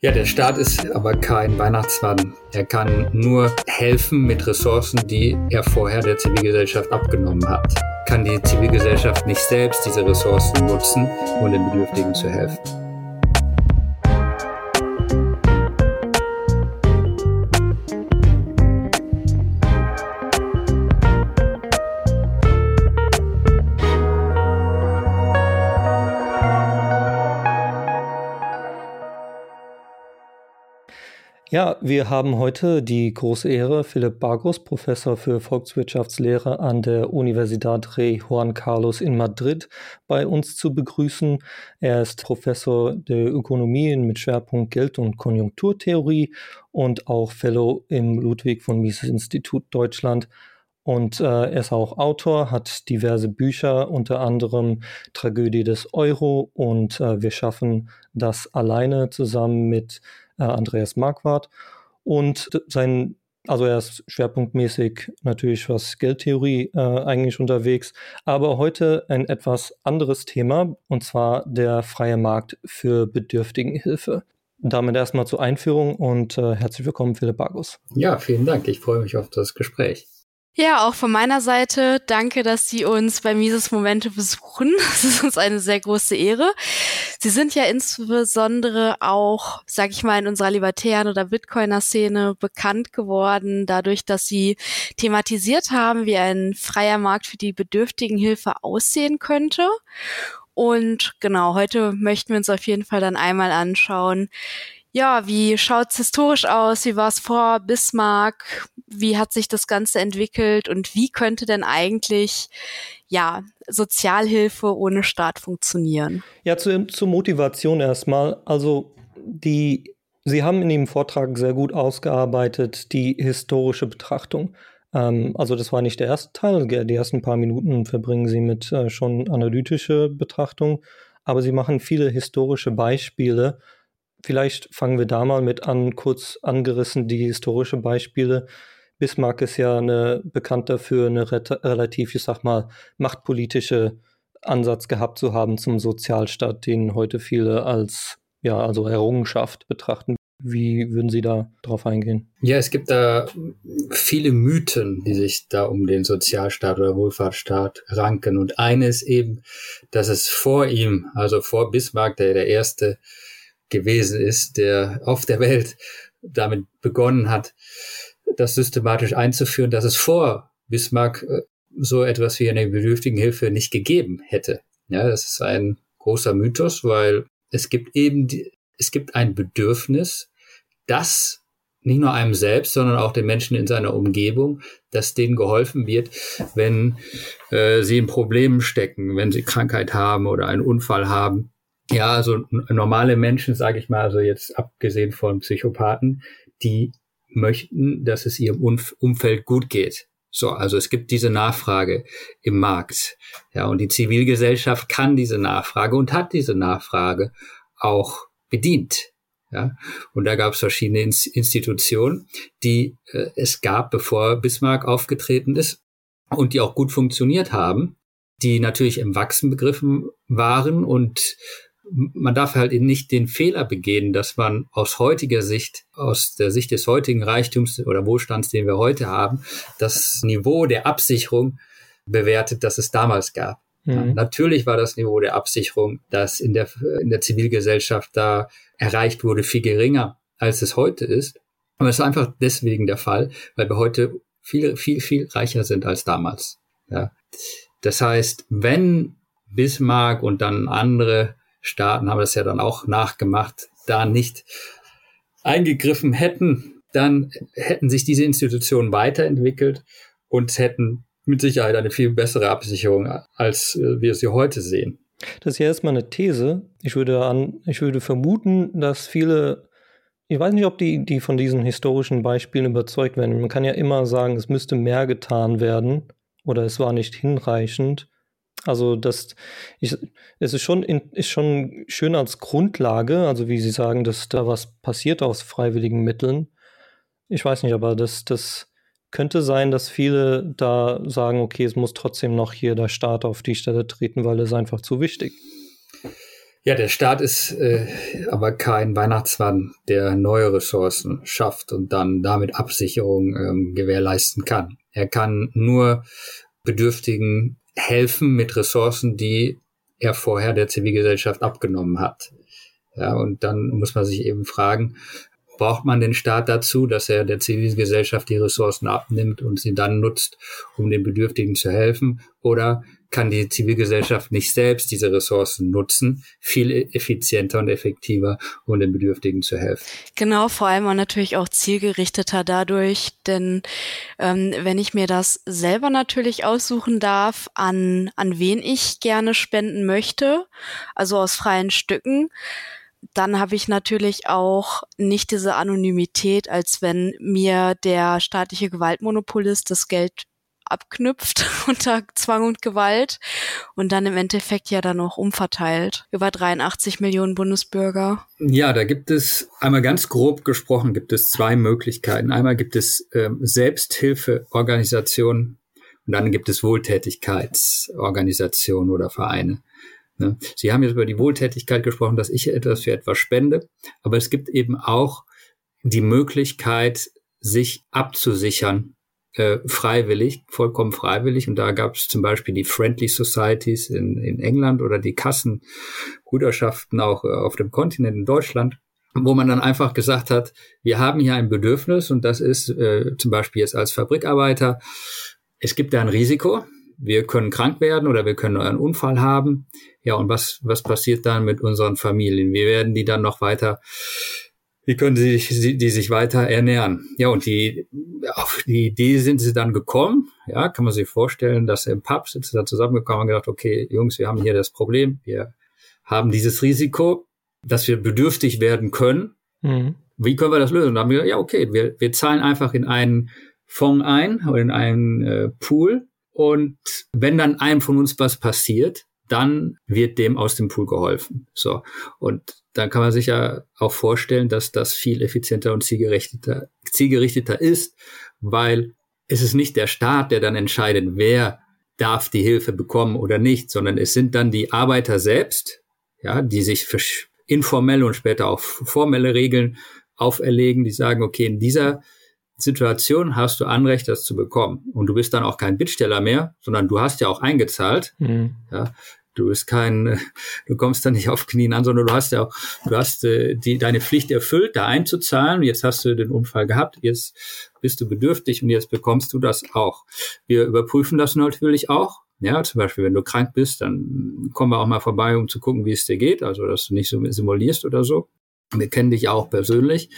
Ja, der Staat ist aber kein Weihnachtsmann. Er kann nur helfen mit Ressourcen, die er vorher der Zivilgesellschaft abgenommen hat. Kann die Zivilgesellschaft nicht selbst diese Ressourcen nutzen, um den Bedürftigen zu helfen? Ja, wir haben heute die große Ehre, Philipp Bargos, Professor für Volkswirtschaftslehre an der Universidad Rey Juan Carlos in Madrid, bei uns zu begrüßen. Er ist Professor der Ökonomie mit Schwerpunkt Geld- und Konjunkturtheorie und auch Fellow im Ludwig von Mises Institut Deutschland. Und äh, er ist auch Autor, hat diverse Bücher, unter anderem Tragödie des Euro und äh, Wir schaffen das alleine zusammen mit äh, Andreas Marquardt. Und sein, also er ist schwerpunktmäßig natürlich was Geldtheorie äh, eigentlich unterwegs, aber heute ein etwas anderes Thema, und zwar der freie Markt für Bedürftigenhilfe. Damit erstmal zur Einführung und äh, herzlich willkommen, Philipp Bagus. Ja, vielen Dank. Ich freue mich auf das Gespräch. Ja, auch von meiner Seite danke, dass Sie uns bei Mises Momente besuchen. Das ist uns eine sehr große Ehre. Sie sind ja insbesondere auch, sag ich mal, in unserer libertären oder Bitcoiner-Szene bekannt geworden, dadurch, dass Sie thematisiert haben, wie ein freier Markt für die Bedürftigenhilfe aussehen könnte. Und genau, heute möchten wir uns auf jeden Fall dann einmal anschauen, ja, wie schaut's historisch aus? Wie war es vor Bismarck? Wie hat sich das Ganze entwickelt? Und wie könnte denn eigentlich, ja, Sozialhilfe ohne Staat funktionieren? Ja, zu, zur Motivation erstmal. Also, die, Sie haben in Ihrem Vortrag sehr gut ausgearbeitet die historische Betrachtung. Ähm, also, das war nicht der erste Teil. Die ersten paar Minuten verbringen Sie mit äh, schon analytische Betrachtung. Aber Sie machen viele historische Beispiele, Vielleicht fangen wir da mal mit an, kurz angerissen die historische Beispiele. Bismarck ist ja eine, bekannt dafür, eine relativ, ich sag mal, machtpolitische Ansatz gehabt zu haben zum Sozialstaat, den heute viele als ja, also Errungenschaft betrachten. Wie würden Sie da drauf eingehen? Ja, es gibt da viele Mythen, die sich da um den Sozialstaat oder Wohlfahrtsstaat ranken. Und eines eben, dass es vor ihm, also vor Bismarck, der der erste gewesen ist, der auf der Welt damit begonnen hat, das systematisch einzuführen, dass es vor Bismarck äh, so etwas wie eine Bedürftigenhilfe nicht gegeben hätte. Ja, das ist ein großer Mythos, weil es gibt eben, die, es gibt ein Bedürfnis, dass nicht nur einem selbst, sondern auch den Menschen in seiner Umgebung, dass denen geholfen wird, wenn äh, sie in Problemen stecken, wenn sie Krankheit haben oder einen Unfall haben ja, also normale Menschen, sage ich mal, also jetzt abgesehen von Psychopathen, die möchten, dass es ihrem Umfeld gut geht. So, also es gibt diese Nachfrage im Markt. Ja, und die Zivilgesellschaft kann diese Nachfrage und hat diese Nachfrage auch bedient. Ja, und da gab es verschiedene Institutionen, die äh, es gab, bevor Bismarck aufgetreten ist und die auch gut funktioniert haben, die natürlich im Wachsen begriffen waren und man darf halt eben nicht den Fehler begehen, dass man aus heutiger Sicht, aus der Sicht des heutigen Reichtums oder Wohlstands, den wir heute haben, das Niveau der Absicherung bewertet, das es damals gab. Mhm. Natürlich war das Niveau der Absicherung, das in der, in der Zivilgesellschaft da erreicht wurde, viel geringer, als es heute ist. Aber es ist einfach deswegen der Fall, weil wir heute viel, viel, viel reicher sind als damals. Ja. Das heißt, wenn Bismarck und dann andere Staaten haben das ja dann auch nachgemacht, da nicht eingegriffen hätten, dann hätten sich diese Institutionen weiterentwickelt und hätten mit Sicherheit eine viel bessere Absicherung, als äh, wir sie heute sehen. Das ist ja erstmal eine These. Ich würde, an, ich würde vermuten, dass viele, ich weiß nicht, ob die, die von diesen historischen Beispielen überzeugt werden. Man kann ja immer sagen, es müsste mehr getan werden oder es war nicht hinreichend. Also das ich, es ist schon, in, ist schon schön als Grundlage, also wie Sie sagen, dass da was passiert aus freiwilligen Mitteln. Ich weiß nicht, aber das, das könnte sein, dass viele da sagen, okay, es muss trotzdem noch hier der Staat auf die Stelle treten, weil es einfach zu wichtig. Ja, der Staat ist äh, aber kein Weihnachtsmann, der neue Ressourcen schafft und dann damit Absicherung ähm, gewährleisten kann. Er kann nur Bedürftigen helfen mit Ressourcen, die er vorher der Zivilgesellschaft abgenommen hat. Ja, und dann muss man sich eben fragen, braucht man den Staat dazu, dass er der Zivilgesellschaft die Ressourcen abnimmt und sie dann nutzt, um den Bedürftigen zu helfen? Oder kann die Zivilgesellschaft nicht selbst diese Ressourcen nutzen, viel effizienter und effektiver, um den Bedürftigen zu helfen. Genau, vor allem auch natürlich auch zielgerichteter dadurch, denn ähm, wenn ich mir das selber natürlich aussuchen darf, an, an wen ich gerne spenden möchte, also aus freien Stücken, dann habe ich natürlich auch nicht diese Anonymität, als wenn mir der staatliche Gewaltmonopolist das Geld abknüpft unter Zwang und Gewalt und dann im Endeffekt ja dann auch umverteilt. Über 83 Millionen Bundesbürger. Ja, da gibt es einmal ganz grob gesprochen, gibt es zwei Möglichkeiten. Einmal gibt es ähm, Selbsthilfeorganisationen und dann gibt es Wohltätigkeitsorganisationen oder Vereine. Ne? Sie haben jetzt über die Wohltätigkeit gesprochen, dass ich etwas für etwas spende, aber es gibt eben auch die Möglichkeit, sich abzusichern äh, freiwillig, vollkommen freiwillig. Und da gab es zum Beispiel die Friendly Societies in, in England oder die Kassenbruderschaften auch äh, auf dem Kontinent in Deutschland wo man dann einfach gesagt hat, wir haben hier ein Bedürfnis und das ist äh, zum Beispiel jetzt als Fabrikarbeiter, es gibt da ein Risiko, wir können krank werden oder wir können einen Unfall haben. Ja, und was, was passiert dann mit unseren Familien? Wir werden die dann noch weiter wie können sie sich, die sich weiter ernähren? Ja, und die, auf die Idee sind sie dann gekommen. Ja, kann man sich vorstellen, dass im Pub sind sie dann zusammengekommen und gedacht, okay, Jungs, wir haben hier das Problem. Wir haben dieses Risiko, dass wir bedürftig werden können. Mhm. Wie können wir das lösen? Und dann haben wir gesagt, ja, okay, wir, wir zahlen einfach in einen Fonds ein oder in einen äh, Pool. Und wenn dann einem von uns was passiert, dann wird dem aus dem Pool geholfen. So. Und dann kann man sich ja auch vorstellen, dass das viel effizienter und zielgerichteter, zielgerichteter ist, weil es ist nicht der Staat, der dann entscheidet, wer darf die Hilfe bekommen oder nicht, sondern es sind dann die Arbeiter selbst, ja, die sich für informelle und später auch formelle Regeln auferlegen, die sagen, okay, in dieser Situation hast du Anrecht, das zu bekommen. Und du bist dann auch kein Bittsteller mehr, sondern du hast ja auch eingezahlt. Mhm. Ja, Du bist kein, du kommst da nicht auf Knien an, sondern du hast ja du hast äh, die, deine Pflicht erfüllt, da einzuzahlen. Jetzt hast du den Unfall gehabt, jetzt bist du bedürftig und jetzt bekommst du das auch. Wir überprüfen das natürlich auch. Ja, zum Beispiel, wenn du krank bist, dann kommen wir auch mal vorbei, um zu gucken, wie es dir geht. Also, dass du nicht so simulierst oder so. Wir kennen dich auch persönlich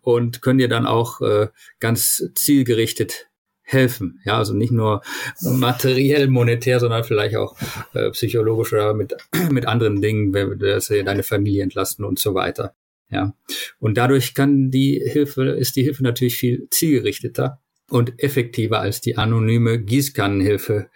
und können dir dann auch äh, ganz zielgerichtet helfen. Ja, also nicht nur materiell, monetär, sondern vielleicht auch äh, psychologisch oder mit, mit anderen Dingen, dass sie deine Familie entlasten und so weiter. Ja. Und dadurch kann die Hilfe, ist die Hilfe natürlich viel zielgerichteter und effektiver als die anonyme Gießkannenhilfe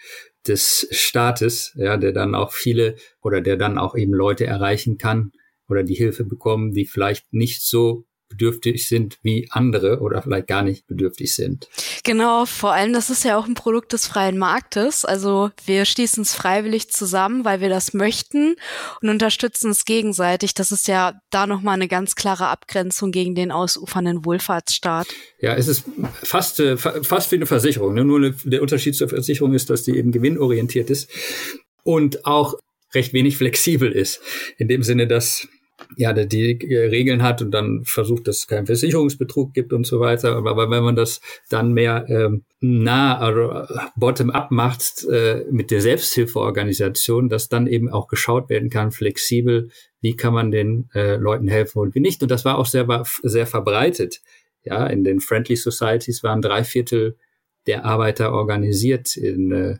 des Staates, ja, der dann auch viele oder der dann auch eben Leute erreichen kann oder die Hilfe bekommen, die vielleicht nicht so bedürftig sind wie andere oder vielleicht gar nicht bedürftig sind. Genau, vor allem das ist ja auch ein Produkt des freien Marktes. Also wir schließen es freiwillig zusammen, weil wir das möchten und unterstützen es gegenseitig. Das ist ja da nochmal eine ganz klare Abgrenzung gegen den ausufernden Wohlfahrtsstaat. Ja, es ist fast, äh, fast wie eine Versicherung. Ne? Nur eine, der Unterschied zur Versicherung ist, dass die eben gewinnorientiert ist und auch recht wenig flexibel ist. In dem Sinne, dass ja, der die Regeln hat und dann versucht, dass es keinen Versicherungsbetrug gibt und so weiter. Aber wenn man das dann mehr ähm, nah, also bottom-up macht äh, mit der Selbsthilfeorganisation, dass dann eben auch geschaut werden kann, flexibel, wie kann man den äh, Leuten helfen und wie nicht. Und das war auch sehr, sehr verbreitet. Ja, in den Friendly Societies waren drei Viertel der Arbeiter organisiert in, äh,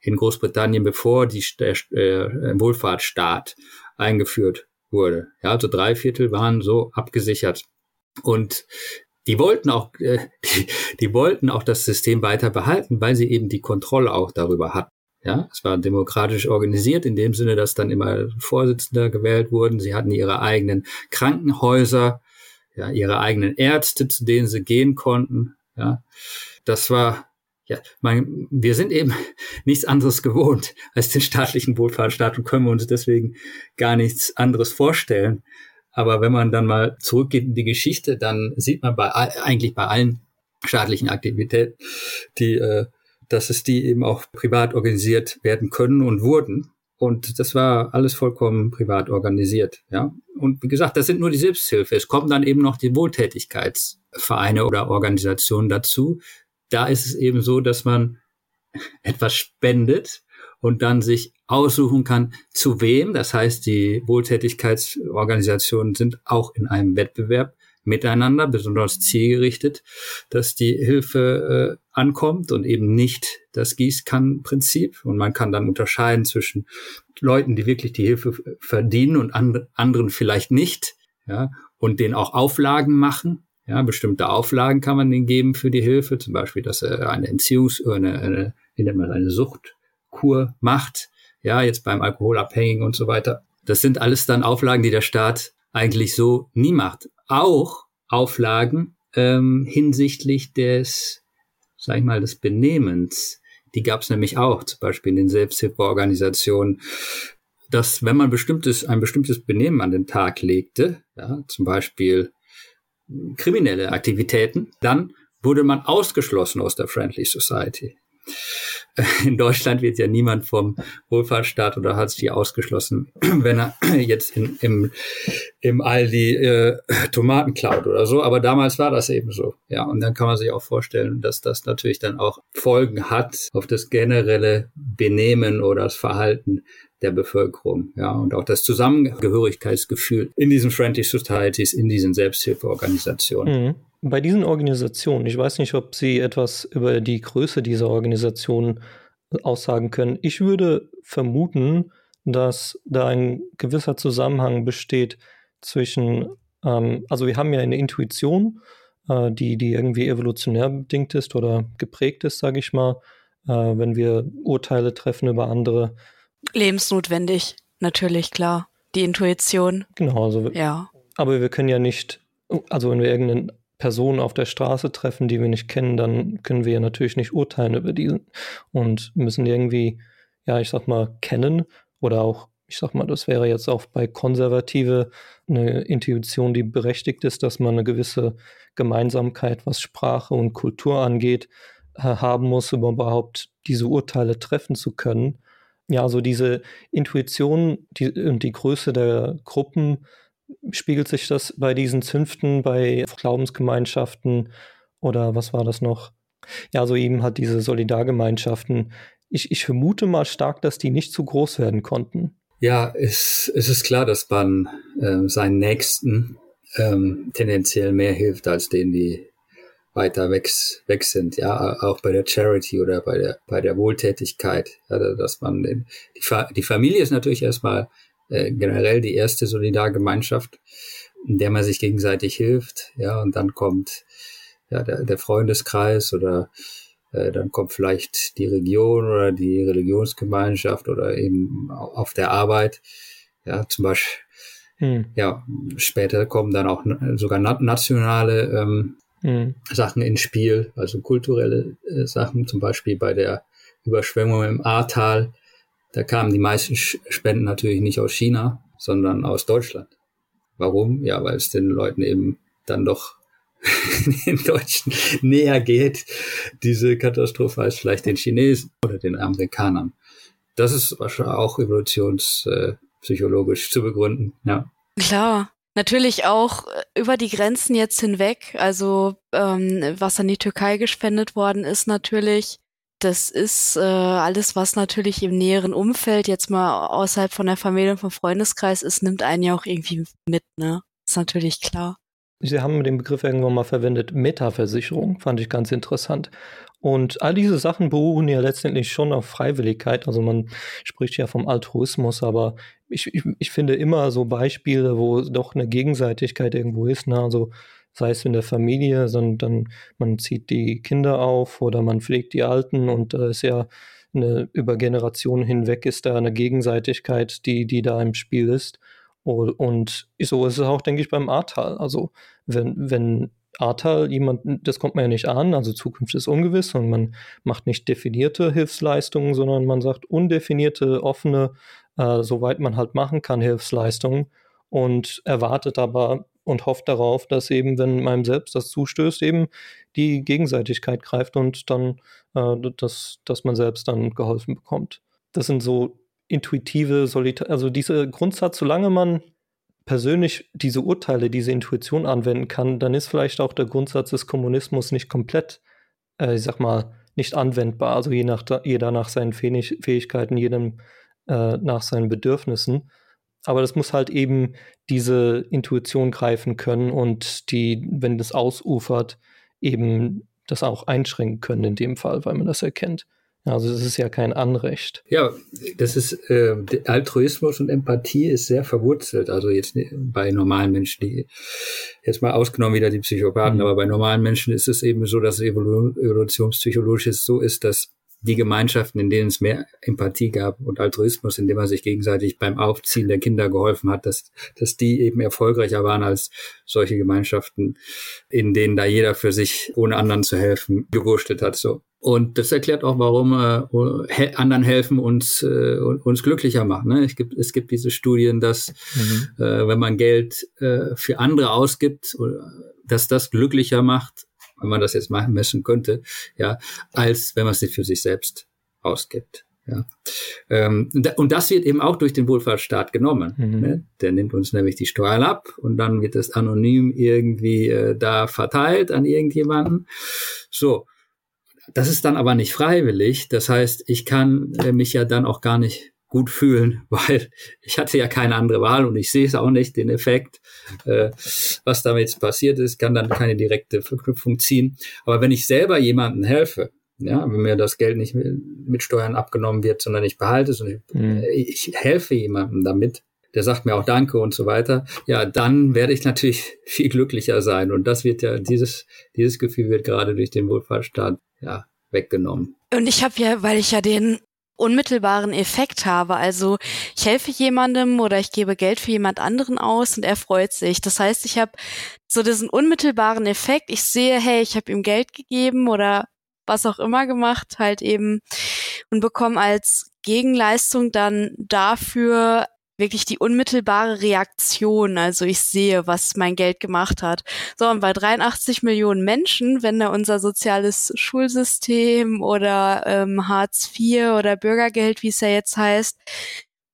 in Großbritannien, bevor die, der äh, Wohlfahrtsstaat eingeführt wurde. Ja, also drei Viertel waren so abgesichert. Und die wollten auch, äh, die, die wollten auch das System weiter behalten, weil sie eben die Kontrolle auch darüber hatten. Ja, es war demokratisch organisiert in dem Sinne, dass dann immer Vorsitzender gewählt wurden. Sie hatten ihre eigenen Krankenhäuser, ja, ihre eigenen Ärzte, zu denen sie gehen konnten. Ja, das war ja, mein, wir sind eben nichts anderes gewohnt als den staatlichen Wohlfahrtsstaat und können uns deswegen gar nichts anderes vorstellen. Aber wenn man dann mal zurückgeht in die Geschichte, dann sieht man bei eigentlich bei allen staatlichen Aktivitäten, die, äh, dass es die eben auch privat organisiert werden können und wurden. Und das war alles vollkommen privat organisiert, ja. Und wie gesagt, das sind nur die Selbsthilfe. Es kommen dann eben noch die Wohltätigkeitsvereine oder Organisationen dazu. Da ist es eben so, dass man etwas spendet und dann sich aussuchen kann, zu wem. Das heißt, die Wohltätigkeitsorganisationen sind auch in einem Wettbewerb miteinander, besonders zielgerichtet, dass die Hilfe äh, ankommt und eben nicht das Gießkannenprinzip. Und man kann dann unterscheiden zwischen Leuten, die wirklich die Hilfe verdienen und and anderen vielleicht nicht, ja, und denen auch Auflagen machen. Ja, bestimmte Auflagen kann man denen geben für die Hilfe, zum Beispiel, dass er eine Entziehungs- oder eine, eine, wie nennt man, eine Suchtkur macht. Ja, jetzt beim Alkoholabhängigen und so weiter. Das sind alles dann Auflagen, die der Staat eigentlich so nie macht auch Auflagen ähm, hinsichtlich des, sag ich mal, des Benehmens. Die gab es nämlich auch, zum Beispiel in den Selbsthilfeorganisationen, dass wenn man bestimmtes, ein bestimmtes Benehmen an den Tag legte, ja, zum Beispiel kriminelle Aktivitäten, dann wurde man ausgeschlossen aus der Friendly Society. in Deutschland wird ja niemand vom Wohlfahrtsstaat oder Hartz IV ausgeschlossen, wenn er jetzt in, im, im Aldi äh, Tomaten klaut oder so. Aber damals war das eben so. Ja, und dann kann man sich auch vorstellen, dass das natürlich dann auch Folgen hat auf das generelle Benehmen oder das Verhalten der Bevölkerung, ja, und auch das Zusammengehörigkeitsgefühl in diesen Friendly Societies, in diesen Selbsthilfeorganisationen. Mhm. Bei diesen Organisationen, ich weiß nicht, ob Sie etwas über die Größe dieser Organisationen aussagen können. Ich würde vermuten, dass da ein gewisser Zusammenhang besteht zwischen, ähm, also wir haben ja eine Intuition, äh, die, die irgendwie evolutionär bedingt ist oder geprägt ist, sage ich mal, äh, wenn wir Urteile treffen über andere. Lebensnotwendig, natürlich, klar. Die Intuition. Genau, also ja. Aber wir können ja nicht, also wenn wir irgendeinen Personen auf der Straße treffen, die wir nicht kennen, dann können wir ja natürlich nicht urteilen über diesen und müssen irgendwie, ja, ich sag mal, kennen oder auch, ich sag mal, das wäre jetzt auch bei Konservative eine Intuition, die berechtigt ist, dass man eine gewisse Gemeinsamkeit, was Sprache und Kultur angeht, haben muss, um überhaupt diese Urteile treffen zu können. Ja, also diese Intuition die, und die Größe der Gruppen spiegelt sich das bei diesen Zünften, bei Glaubensgemeinschaften oder was war das noch? Ja, so eben hat diese Solidargemeinschaften. Ich, ich vermute mal stark, dass die nicht zu groß werden konnten. Ja, es, es ist klar, dass man äh, seinen Nächsten ähm, tendenziell mehr hilft als denen, die weiter weg, weg sind, ja, auch bei der Charity oder bei der, bei der Wohltätigkeit, ja, dass man den, die, Fa die Familie ist natürlich erstmal äh, generell die erste Solidargemeinschaft, in der man sich gegenseitig hilft. Ja, und dann kommt ja, der, der Freundeskreis oder äh, dann kommt vielleicht die Region oder die Religionsgemeinschaft oder eben auf der Arbeit. Ja, zum Beispiel, hm. ja, später kommen dann auch sogar nationale ähm, hm. Sachen ins Spiel, also kulturelle äh, Sachen, zum Beispiel bei der Überschwemmung im Ahrtal da kamen die meisten Spenden natürlich nicht aus China, sondern aus Deutschland. Warum? Ja, weil es den Leuten eben dann doch den Deutschen näher geht, diese Katastrophe als vielleicht den Chinesen oder den Amerikanern. Das ist wahrscheinlich auch evolutionspsychologisch zu begründen, ja. Klar. Natürlich auch äh, über die Grenzen jetzt hinweg. Also ähm, was an die Türkei gespendet worden ist, natürlich das ist äh, alles, was natürlich im näheren Umfeld jetzt mal außerhalb von der Familie und vom Freundeskreis ist, nimmt einen ja auch irgendwie mit, ne? Ist natürlich klar. Sie haben den Begriff irgendwann mal verwendet, Metaversicherung, fand ich ganz interessant. Und all diese Sachen beruhen ja letztendlich schon auf Freiwilligkeit. Also man spricht ja vom Altruismus, aber ich, ich, ich finde immer so Beispiele, wo doch eine Gegenseitigkeit irgendwo ist. Ne? Also sei es in der Familie, sondern man zieht die Kinder auf oder man pflegt die Alten und da ist ja eine, über Generationen hinweg ist da eine Gegenseitigkeit, die, die da im Spiel ist. Und so ist es auch, denke ich, beim Ahrtal. Also wenn, wenn Ahrtal jemand, das kommt man ja nicht an, also Zukunft ist ungewiss und man macht nicht definierte Hilfsleistungen, sondern man sagt undefinierte, offene, äh, soweit man halt machen kann, Hilfsleistungen und erwartet aber und hofft darauf, dass eben, wenn meinem selbst das zustößt, eben die Gegenseitigkeit greift und dann, äh, dass, dass man selbst dann geholfen bekommt. Das sind so intuitive Solita also dieser Grundsatz, solange man persönlich diese Urteile, diese Intuition anwenden kann, dann ist vielleicht auch der Grundsatz des Kommunismus nicht komplett, äh, ich sag mal, nicht anwendbar. Also je nach, jeder nach seinen Fähigkeiten, jedem äh, nach seinen Bedürfnissen. Aber das muss halt eben diese Intuition greifen können und die, wenn das ausufert, eben das auch einschränken können in dem Fall, weil man das erkennt. Also das ist ja kein Anrecht. Ja, das ist äh, Altruismus und Empathie ist sehr verwurzelt. Also jetzt bei normalen Menschen, die jetzt mal ausgenommen wieder die Psychopathen, mhm. aber bei normalen Menschen ist es eben so, dass evolutionspsychologisch so ist, dass die Gemeinschaften, in denen es mehr Empathie gab und Altruismus, indem man sich gegenseitig beim Aufziehen der Kinder geholfen hat, dass, dass die eben erfolgreicher waren als solche Gemeinschaften, in denen da jeder für sich, ohne anderen zu helfen, gewurschtelt hat. So. Und das erklärt auch, warum äh, anderen helfen uns äh, uns glücklicher machen. Ne? Es gibt es gibt diese Studien, dass mhm. äh, wenn man Geld äh, für andere ausgibt, dass das glücklicher macht wenn man das jetzt mal messen könnte, ja, als wenn man es für sich selbst ausgibt. Ja. Ähm, und das wird eben auch durch den Wohlfahrtsstaat genommen. Mhm. Ne? Der nimmt uns nämlich die Steuern ab und dann wird das anonym irgendwie äh, da verteilt an irgendjemanden. So. Das ist dann aber nicht freiwillig. Das heißt, ich kann äh, mich ja dann auch gar nicht gut fühlen, weil ich hatte ja keine andere Wahl und ich sehe es auch nicht, den Effekt, äh, was damit passiert ist, kann dann keine direkte Verknüpfung ziehen. Aber wenn ich selber jemandem helfe, ja, wenn mir das Geld nicht mit Steuern abgenommen wird, sondern ich behalte es und ich, mhm. ich helfe jemandem damit, der sagt mir auch Danke und so weiter, ja, dann werde ich natürlich viel glücklicher sein. Und das wird ja, dieses, dieses Gefühl wird gerade durch den Wohlfahrtsstaat ja weggenommen. Und ich habe ja, weil ich ja den unmittelbaren Effekt habe. Also ich helfe jemandem oder ich gebe Geld für jemand anderen aus und er freut sich. Das heißt, ich habe so diesen unmittelbaren Effekt. Ich sehe, hey, ich habe ihm Geld gegeben oder was auch immer gemacht, halt eben und bekomme als Gegenleistung dann dafür wirklich die unmittelbare Reaktion. Also ich sehe, was mein Geld gemacht hat. So, und bei 83 Millionen Menschen, wenn da unser soziales Schulsystem oder ähm, Hartz IV oder Bürgergeld, wie es ja jetzt heißt,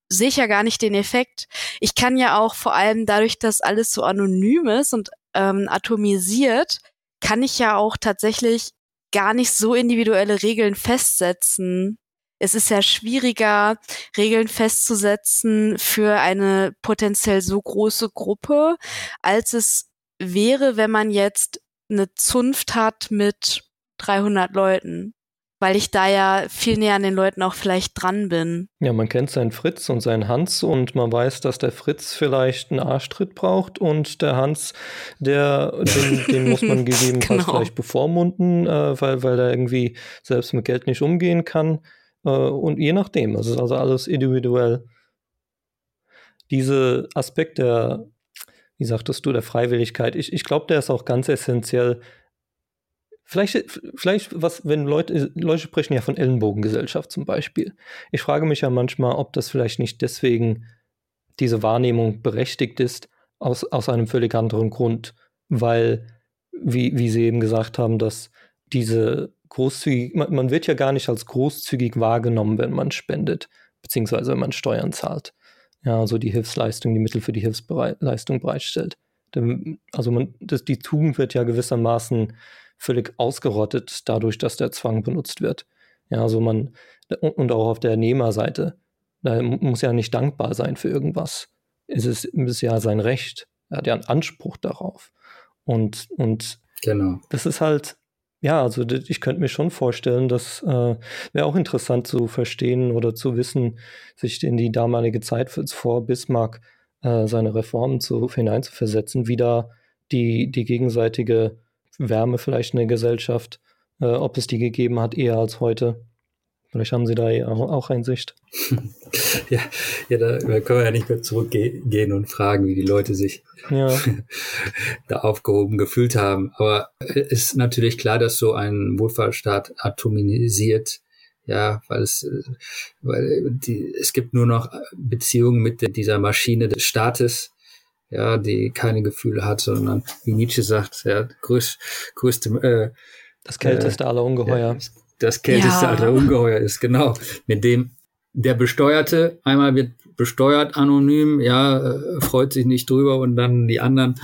sehe ich ja gar nicht den Effekt. Ich kann ja auch vor allem dadurch, dass alles so anonym ist und ähm, atomisiert, kann ich ja auch tatsächlich gar nicht so individuelle Regeln festsetzen es ist ja schwieriger, Regeln festzusetzen für eine potenziell so große Gruppe, als es wäre, wenn man jetzt eine Zunft hat mit 300 Leuten, weil ich da ja viel näher an den Leuten auch vielleicht dran bin. Ja, man kennt seinen Fritz und seinen Hans und man weiß, dass der Fritz vielleicht einen Arschtritt braucht und der Hans, der, den, den muss man gegebenenfalls genau. vielleicht bevormunden, äh, weil, weil er irgendwie selbst mit Geld nicht umgehen kann. Äh, und je nachdem, es ist also alles individuell. Diese Aspekt der, wie sagtest du, der Freiwilligkeit, ich, ich glaube, der ist auch ganz essentiell. Vielleicht, vielleicht was, wenn Leute, Leute sprechen ja von Ellenbogengesellschaft zum Beispiel. Ich frage mich ja manchmal, ob das vielleicht nicht deswegen diese Wahrnehmung berechtigt ist, aus, aus einem völlig anderen Grund, weil, wie, wie Sie eben gesagt haben, dass diese großzügig, man, man, wird ja gar nicht als großzügig wahrgenommen, wenn man spendet, beziehungsweise wenn man Steuern zahlt. Ja, also die Hilfsleistung, die Mittel für die Hilfsleistung bereitstellt. Also man, das, die Tugend wird ja gewissermaßen völlig ausgerottet dadurch, dass der Zwang benutzt wird. Ja, also man, und auch auf der Nehmerseite, da muss ja nicht dankbar sein für irgendwas. Es ist, ist ja sein Recht. Er hat ja einen Anspruch darauf. Und, und genau. das ist halt, ja, also ich könnte mir schon vorstellen, das äh, wäre auch interessant zu verstehen oder zu wissen, sich in die damalige Zeit vor Bismarck äh, seine Reformen zu, hineinzuversetzen, wie da die, die gegenseitige Wärme vielleicht in der Gesellschaft, äh, ob es die gegeben hat, eher als heute. Vielleicht haben Sie da auch Einsicht. ja, ja, da können wir ja nicht mehr zurückgehen und fragen, wie die Leute sich ja. da aufgehoben gefühlt haben. Aber es ist natürlich klar, dass so ein Wohlfahrtsstaat atomisiert ja, weil es, weil die, es gibt nur noch Beziehungen mit dieser Maschine des Staates, ja, die keine Gefühle hat, sondern wie Nietzsche sagt, ja, größ, größte, äh, das kälteste äh, aller Ungeheuer. Ja, das kälteste ja. aller Ungeheuer ist, genau, mit dem der Besteuerte einmal wird besteuert anonym, ja, äh, freut sich nicht drüber und dann die anderen,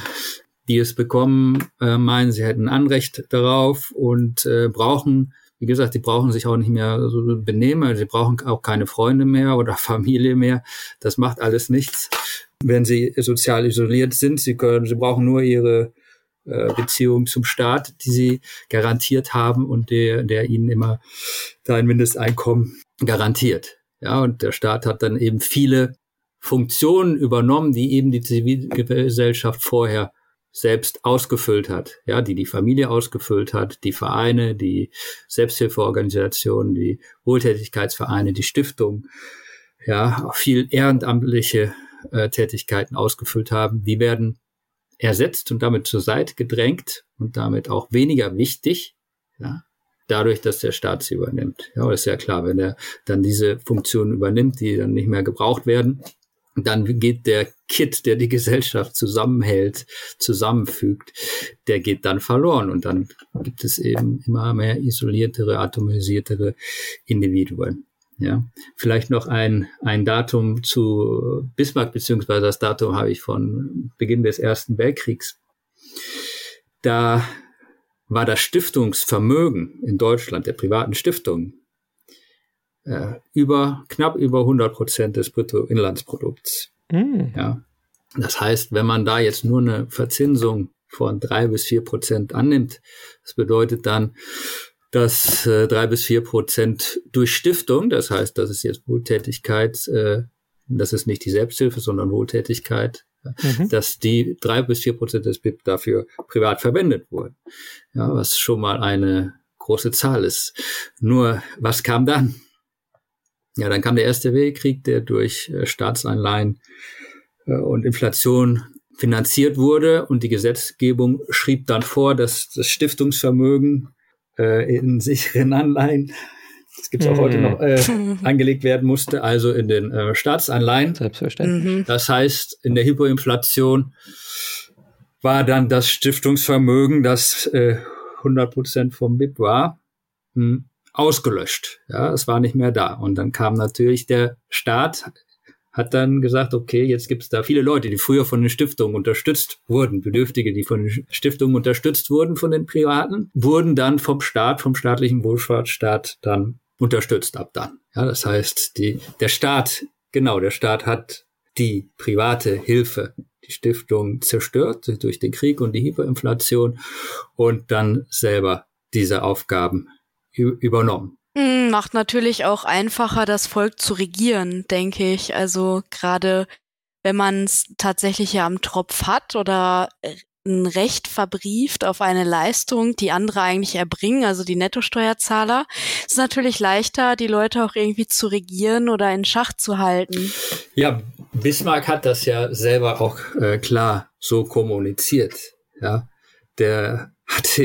die es bekommen, äh, meinen, sie hätten Anrecht darauf und äh, brauchen wie gesagt, die brauchen sich auch nicht mehr so benehmen, sie brauchen auch keine Freunde mehr oder Familie mehr. Das macht alles nichts, wenn sie sozial isoliert sind. Sie können, sie brauchen nur ihre äh, Beziehung zum Staat, die sie garantiert haben und der, der ihnen immer sein Mindesteinkommen garantiert. Ja, und der Staat hat dann eben viele Funktionen übernommen, die eben die Zivilgesellschaft vorher selbst ausgefüllt hat, ja, die die Familie ausgefüllt hat, die Vereine, die Selbsthilfeorganisationen, die Wohltätigkeitsvereine, die Stiftung, ja, auch viel ehrenamtliche äh, Tätigkeiten ausgefüllt haben, die werden ersetzt und damit zur Seite gedrängt und damit auch weniger wichtig, ja, dadurch, dass der Staat sie übernimmt. Ja, ist ja klar, wenn er dann diese Funktionen übernimmt, die dann nicht mehr gebraucht werden, dann geht der Kit, der die Gesellschaft zusammenhält, zusammenfügt, der geht dann verloren und dann gibt es eben immer mehr isoliertere, atomisiertere Individuen. Ja, vielleicht noch ein, ein Datum zu Bismarck, beziehungsweise das Datum habe ich von Beginn des Ersten Weltkriegs. Da war das Stiftungsvermögen in Deutschland, der privaten Stiftungen, äh, über knapp über 100 Prozent des Bruttoinlandsprodukts. Mm. Ja, das heißt, wenn man da jetzt nur eine Verzinsung von drei bis vier Prozent annimmt, das bedeutet dann, dass äh, drei bis vier Prozent durch Stiftung, das heißt, das ist jetzt Wohltätigkeit, äh, das ist nicht die Selbsthilfe, sondern Wohltätigkeit, mhm. dass die drei bis vier Prozent des BIP dafür privat verwendet wurden. Ja, was schon mal eine große Zahl ist. Nur, was kam dann? Ja, dann kam der Erste Weltkrieg, der durch äh, Staatsanleihen äh, und Inflation finanziert wurde und die Gesetzgebung schrieb dann vor, dass das Stiftungsvermögen äh, in sicheren Anleihen, das gibt's auch mm. heute noch, äh, angelegt werden musste, also in den äh, Staatsanleihen. Selbstverständlich. Mhm. Das heißt, in der Hyperinflation war dann das Stiftungsvermögen, das äh, 100 Prozent vom BIP war, mh, hm, ausgelöscht. Ja, es war nicht mehr da. Und dann kam natürlich der Staat, hat dann gesagt, okay, jetzt gibt es da viele Leute, die früher von den Stiftungen unterstützt wurden, Bedürftige, die von den Stiftungen unterstützt wurden, von den Privaten, wurden dann vom Staat, vom staatlichen Wohlfahrtsstaat dann unterstützt ab dann. Ja, das heißt, die, der Staat, genau, der Staat hat die private Hilfe, die Stiftung zerstört durch den Krieg und die Hyperinflation und dann selber diese Aufgaben übernommen. Hm, macht natürlich auch einfacher, das Volk zu regieren, denke ich. Also gerade wenn man es tatsächlich ja am Tropf hat oder ein Recht verbrieft auf eine Leistung, die andere eigentlich erbringen, also die Nettosteuerzahler, ist natürlich leichter, die Leute auch irgendwie zu regieren oder in Schach zu halten. Ja, Bismarck hat das ja selber auch äh, klar so kommuniziert. Ja, der hat,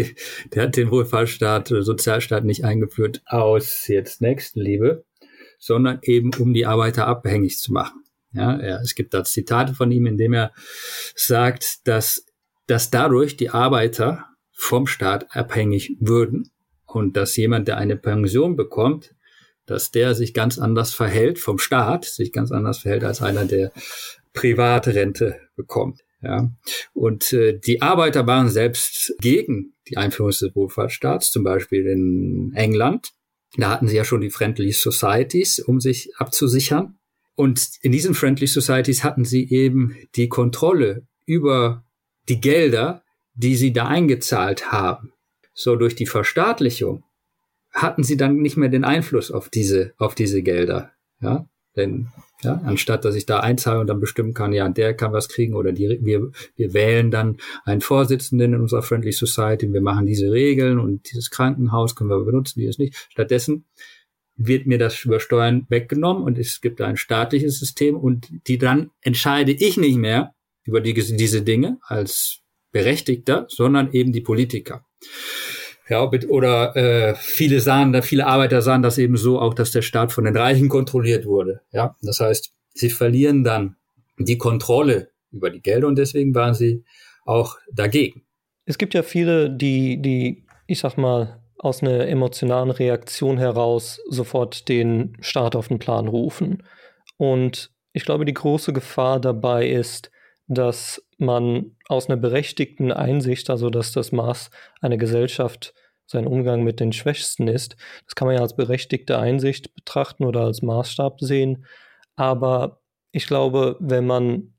der hat den Wohlfahrtsstaat oder Sozialstaat nicht eingeführt aus jetzt Nächstenliebe, sondern eben um die Arbeiter abhängig zu machen. Ja, ja, es gibt da Zitate von ihm, in dem er sagt, dass, dass dadurch die Arbeiter vom Staat abhängig würden und dass jemand, der eine Pension bekommt, dass der sich ganz anders verhält vom Staat, sich ganz anders verhält als einer, der Privatrente bekommt. Ja. Und äh, die Arbeiter waren selbst gegen die Einführung des Wohlfahrtsstaats, zum Beispiel in England. Da hatten sie ja schon die Friendly Societies, um sich abzusichern. Und in diesen Friendly Societies hatten sie eben die Kontrolle über die Gelder, die sie da eingezahlt haben. So durch die Verstaatlichung hatten sie dann nicht mehr den Einfluss auf diese, auf diese Gelder. Ja, denn ja, anstatt dass ich da einzahle und dann bestimmen kann, ja, der kann was kriegen oder die, wir, wir wählen dann einen Vorsitzenden in unserer Friendly Society und wir machen diese Regeln und dieses Krankenhaus können wir benutzen, dieses nicht. Stattdessen wird mir das über Steuern weggenommen und es gibt ein staatliches System und die dann entscheide ich nicht mehr über die, diese Dinge als Berechtigter, sondern eben die Politiker. Ja, oder äh, viele sahen, viele Arbeiter sahen das eben so auch, dass der Staat von den Reichen kontrolliert wurde. Ja, das heißt, sie verlieren dann die Kontrolle über die Gelder und deswegen waren sie auch dagegen. Es gibt ja viele, die, die, ich sag mal, aus einer emotionalen Reaktion heraus sofort den Staat auf den Plan rufen. Und ich glaube, die große Gefahr dabei ist, dass man aus einer berechtigten Einsicht, also dass das Maß einer Gesellschaft sein Umgang mit den Schwächsten ist, das kann man ja als berechtigte Einsicht betrachten oder als Maßstab sehen. Aber ich glaube, wenn man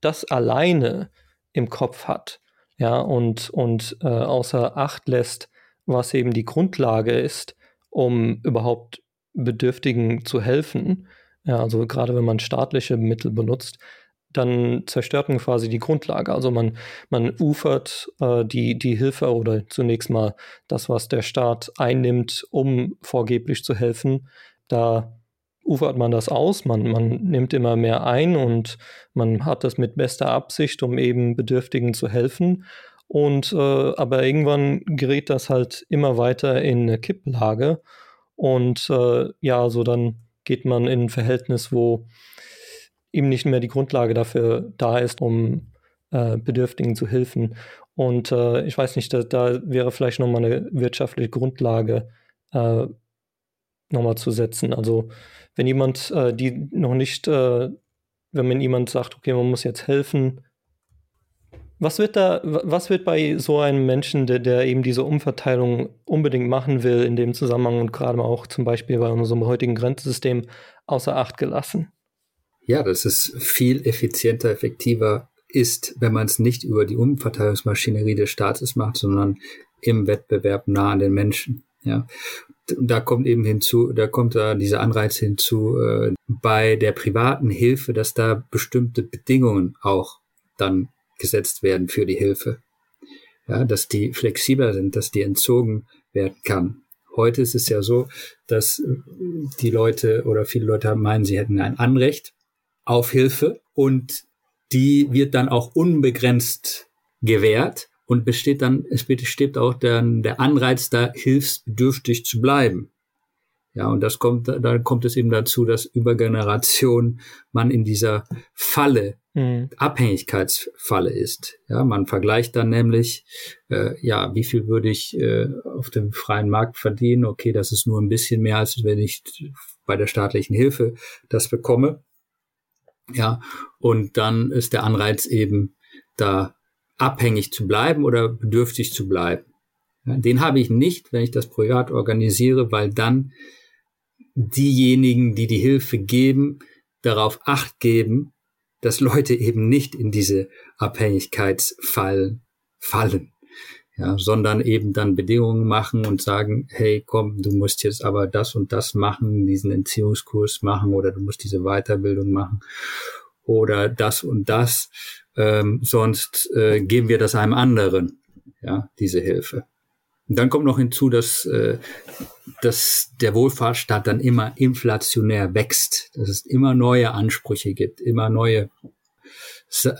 das alleine im Kopf hat, ja, und, und äh, außer Acht lässt, was eben die Grundlage ist, um überhaupt Bedürftigen zu helfen, ja, also gerade wenn man staatliche Mittel benutzt, dann zerstört man quasi die Grundlage. Also man, man ufert äh, die, die Hilfe oder zunächst mal das, was der Staat einnimmt, um vorgeblich zu helfen. Da ufert man das aus, man, man nimmt immer mehr ein und man hat das mit bester Absicht, um eben Bedürftigen zu helfen. Und äh, aber irgendwann gerät das halt immer weiter in eine Kipplage. Und äh, ja, so dann geht man in ein Verhältnis, wo eben nicht mehr die Grundlage dafür da ist, um äh, Bedürftigen zu helfen. Und äh, ich weiß nicht, da, da wäre vielleicht nochmal eine wirtschaftliche Grundlage äh, nochmal zu setzen. Also wenn jemand, äh, die noch nicht, äh, wenn man jemand sagt, okay, man muss jetzt helfen, was wird da, was wird bei so einem Menschen, der, der eben diese Umverteilung unbedingt machen will, in dem Zusammenhang und gerade auch zum Beispiel bei unserem heutigen Grenzsystem außer Acht gelassen? Ja, dass es viel effizienter, effektiver ist, wenn man es nicht über die Umverteilungsmaschinerie des Staates macht, sondern im Wettbewerb nah an den Menschen. Ja, da kommt eben hinzu, da kommt da dieser Anreiz hinzu äh, bei der privaten Hilfe, dass da bestimmte Bedingungen auch dann gesetzt werden für die Hilfe. Ja, dass die flexibler sind, dass die entzogen werden kann. Heute ist es ja so, dass die Leute oder viele Leute meinen, sie hätten ein Anrecht auf Hilfe und die wird dann auch unbegrenzt gewährt und besteht dann, es besteht auch dann der Anreiz, da hilfsbedürftig zu bleiben. Ja, und das kommt, da kommt es eben dazu, dass über Generationen man in dieser Falle, mhm. Abhängigkeitsfalle ist. Ja, man vergleicht dann nämlich, äh, ja, wie viel würde ich äh, auf dem freien Markt verdienen? Okay, das ist nur ein bisschen mehr, als wenn ich bei der staatlichen Hilfe das bekomme. Ja, und dann ist der Anreiz eben, da abhängig zu bleiben oder bedürftig zu bleiben. Ja, den habe ich nicht, wenn ich das privat organisiere, weil dann diejenigen, die die Hilfe geben, darauf acht geben, dass Leute eben nicht in diese Abhängigkeitsfallen fallen ja, sondern eben dann Bedingungen machen und sagen, hey, komm, du musst jetzt aber das und das machen, diesen Entziehungskurs machen oder du musst diese Weiterbildung machen oder das und das, ähm, sonst äh, geben wir das einem anderen, ja, diese Hilfe. Und dann kommt noch hinzu, dass, äh, dass der Wohlfahrtsstaat dann immer inflationär wächst, dass es immer neue Ansprüche gibt, immer neue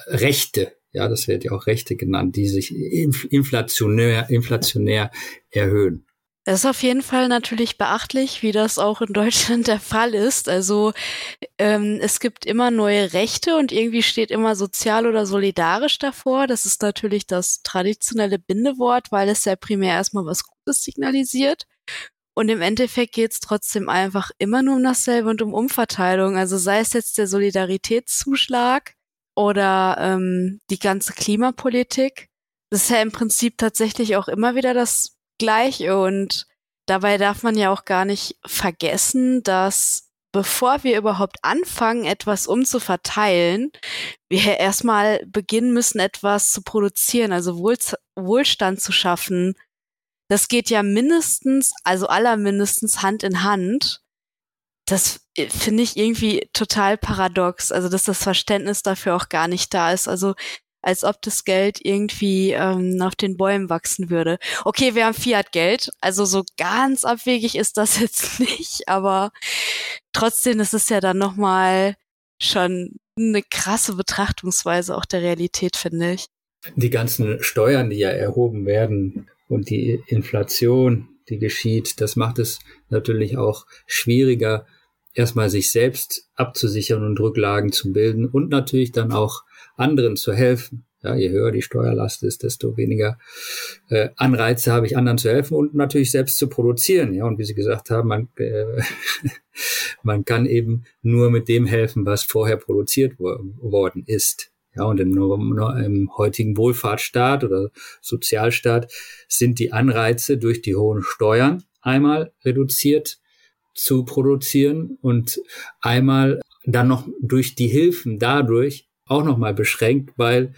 Rechte, ja, das wird ja auch Rechte genannt, die sich inflationär, inflationär erhöhen. Das ist auf jeden Fall natürlich beachtlich, wie das auch in Deutschland der Fall ist. Also ähm, es gibt immer neue Rechte und irgendwie steht immer sozial oder solidarisch davor. Das ist natürlich das traditionelle Bindewort, weil es ja primär erstmal was Gutes signalisiert. Und im Endeffekt geht es trotzdem einfach immer nur um dasselbe und um Umverteilung. Also sei es jetzt der Solidaritätszuschlag oder ähm, die ganze Klimapolitik. Das ist ja im Prinzip tatsächlich auch immer wieder das Gleiche und dabei darf man ja auch gar nicht vergessen, dass bevor wir überhaupt anfangen, etwas umzuverteilen, wir erstmal beginnen müssen, etwas zu produzieren, also Wohl Wohlstand zu schaffen. Das geht ja mindestens, also allermindestens Hand in Hand das äh, finde ich irgendwie total paradox. Also, dass das Verständnis dafür auch gar nicht da ist. Also, als ob das Geld irgendwie ähm, auf den Bäumen wachsen würde. Okay, wir haben Fiat-Geld, also so ganz abwegig ist das jetzt nicht, aber trotzdem, ist ja dann nochmal schon eine krasse Betrachtungsweise auch der Realität, finde ich. Die ganzen Steuern, die ja erhoben werden und die Inflation, die geschieht, das macht es natürlich auch schwieriger, erstmal sich selbst abzusichern und Rücklagen zu bilden und natürlich dann auch anderen zu helfen. Ja, je höher die Steuerlast ist, desto weniger äh, Anreize habe ich, anderen zu helfen und natürlich selbst zu produzieren. Ja, und wie Sie gesagt haben, man, äh, man kann eben nur mit dem helfen, was vorher produziert wo worden ist. Ja, und im, im heutigen Wohlfahrtsstaat oder Sozialstaat sind die Anreize durch die hohen Steuern einmal reduziert zu produzieren und einmal dann noch durch die Hilfen dadurch auch nochmal beschränkt, weil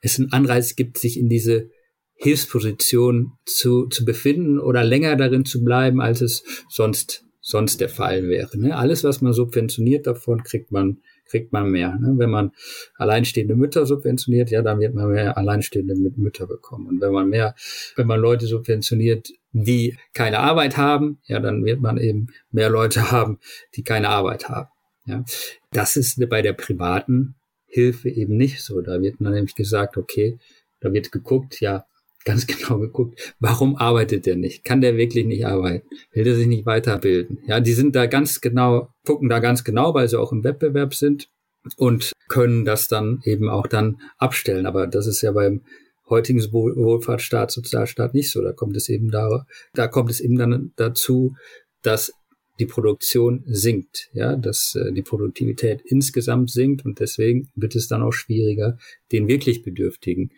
es einen Anreiz gibt, sich in diese Hilfsposition zu, zu befinden oder länger darin zu bleiben, als es sonst, sonst der Fall wäre. Ne? Alles, was man subventioniert davon, kriegt man, kriegt man mehr. Ne? Wenn man alleinstehende Mütter subventioniert, ja, dann wird man mehr alleinstehende Mütter bekommen. Und wenn man mehr, wenn man Leute subventioniert, die keine Arbeit haben, ja, dann wird man eben mehr Leute haben, die keine Arbeit haben. Ja, das ist bei der privaten Hilfe eben nicht so. Da wird man nämlich gesagt, okay, da wird geguckt, ja, ganz genau geguckt, warum arbeitet der nicht? Kann der wirklich nicht arbeiten? Will der sich nicht weiterbilden? Ja, die sind da ganz genau, gucken da ganz genau, weil sie auch im Wettbewerb sind und können das dann eben auch dann abstellen. Aber das ist ja beim heutigen Wohlfahrtsstaat, Sozialstaat nicht so. Da kommt es eben da, da kommt es eben dann dazu, dass die Produktion sinkt, ja, dass äh, die Produktivität insgesamt sinkt und deswegen wird es dann auch schwieriger, den wirklich Bedürftigen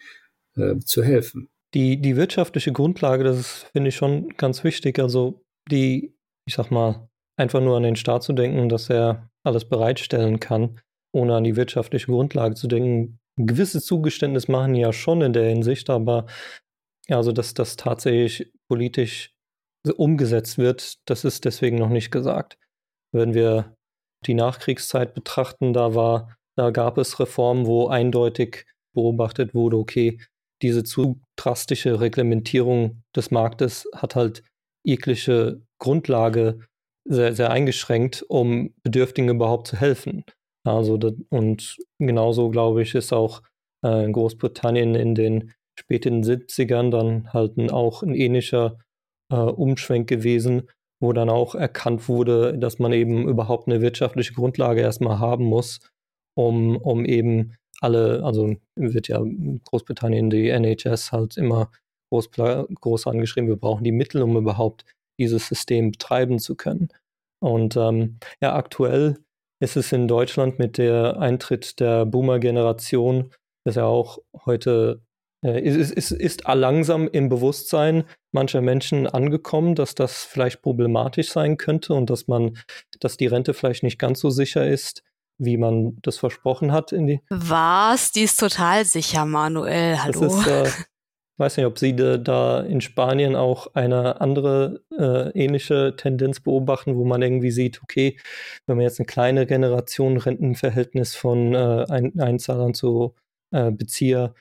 äh, zu helfen. Die, die wirtschaftliche Grundlage, das finde ich schon ganz wichtig. Also die, ich sag mal, einfach nur an den Staat zu denken, dass er alles bereitstellen kann, ohne an die wirtschaftliche Grundlage zu denken. Ein gewisses Zugeständnis machen ja schon in der Hinsicht, aber also dass das tatsächlich politisch umgesetzt wird, das ist deswegen noch nicht gesagt. Wenn wir die Nachkriegszeit betrachten, da war, da gab es Reformen, wo eindeutig beobachtet wurde, okay, diese zu drastische Reglementierung des Marktes hat halt jegliche Grundlage sehr, sehr eingeschränkt, um Bedürftigen überhaupt zu helfen. Also das, und genauso glaube ich, ist auch äh, in Großbritannien in den späten 70ern dann halt ein, auch ein ähnlicher äh, Umschwenk gewesen, wo dann auch erkannt wurde, dass man eben überhaupt eine wirtschaftliche Grundlage erstmal haben muss, um, um eben alle, also wird ja in Großbritannien die NHS halt immer groß, groß angeschrieben, wir brauchen die Mittel, um überhaupt dieses System betreiben zu können. Und ähm, ja, aktuell ist es in Deutschland mit der Eintritt der Boomer-Generation, das ja auch heute äh, ist, ist, ist langsam im Bewusstsein mancher Menschen angekommen, dass das vielleicht problematisch sein könnte und dass man, dass die Rente vielleicht nicht ganz so sicher ist, wie man das versprochen hat in die. Was? Die ist total sicher, Manuel. Hallo. Das ist, äh, ich weiß nicht, ob Sie da, da in Spanien auch eine andere äh, ähnliche Tendenz beobachten, wo man irgendwie sieht, okay, wenn man jetzt eine kleine Generation Rentenverhältnis von äh, Ein Einzahlern zu äh, Bezieher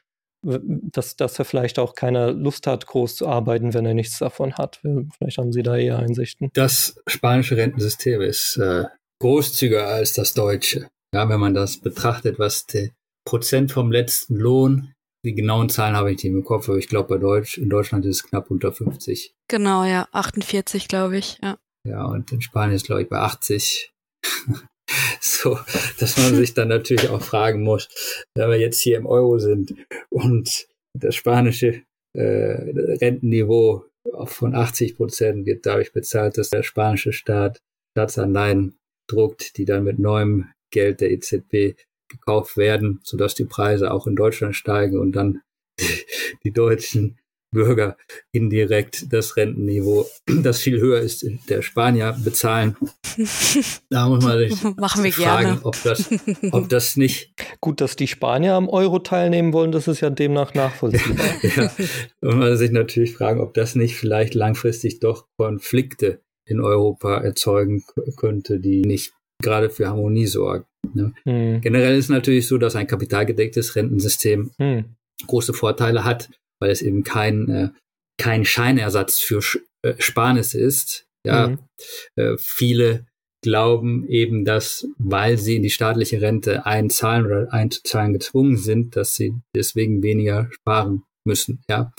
dass, dass er vielleicht auch keine Lust hat, groß zu arbeiten, wenn er nichts davon hat. Vielleicht haben Sie da eher Einsichten. Das spanische Rentensystem ist äh, großzügiger als das deutsche. Ja, wenn man das betrachtet, was der Prozent vom letzten Lohn, die genauen Zahlen habe ich nicht im Kopf, aber ich glaube, bei Deutsch, in Deutschland ist es knapp unter 50. Genau, ja, 48, glaube ich, ja. Ja, und in Spanien ist, glaube ich, bei 80. So, dass man sich dann natürlich auch fragen muss, wenn wir jetzt hier im Euro sind und das spanische äh, Rentenniveau von 80 Prozent wird dadurch bezahlt, dass der spanische Staat Staatsanleihen druckt, die dann mit neuem Geld der EZB gekauft werden, sodass die Preise auch in Deutschland steigen und dann die, Deutschen Bürger indirekt das Rentenniveau, das viel höher ist, der Spanier bezahlen. Da muss man sich Machen wir fragen, gerne. ob das, ob das nicht. Gut, dass die Spanier am Euro teilnehmen wollen, das ist ja demnach nachvollziehbar. ja, muss man sich natürlich fragen, ob das nicht vielleicht langfristig doch Konflikte in Europa erzeugen könnte, die nicht gerade für Harmonie sorgen. Ne? Mhm. Generell ist natürlich so, dass ein kapitalgedecktes Rentensystem mhm. große Vorteile hat, weil es eben kein, äh, kein Scheinersatz für äh, Sparnisse ist. Ja, mhm. äh, viele glauben eben, dass, weil sie in die staatliche Rente einzahlen oder einzuzahlen gezwungen sind, dass sie deswegen weniger sparen müssen, ja.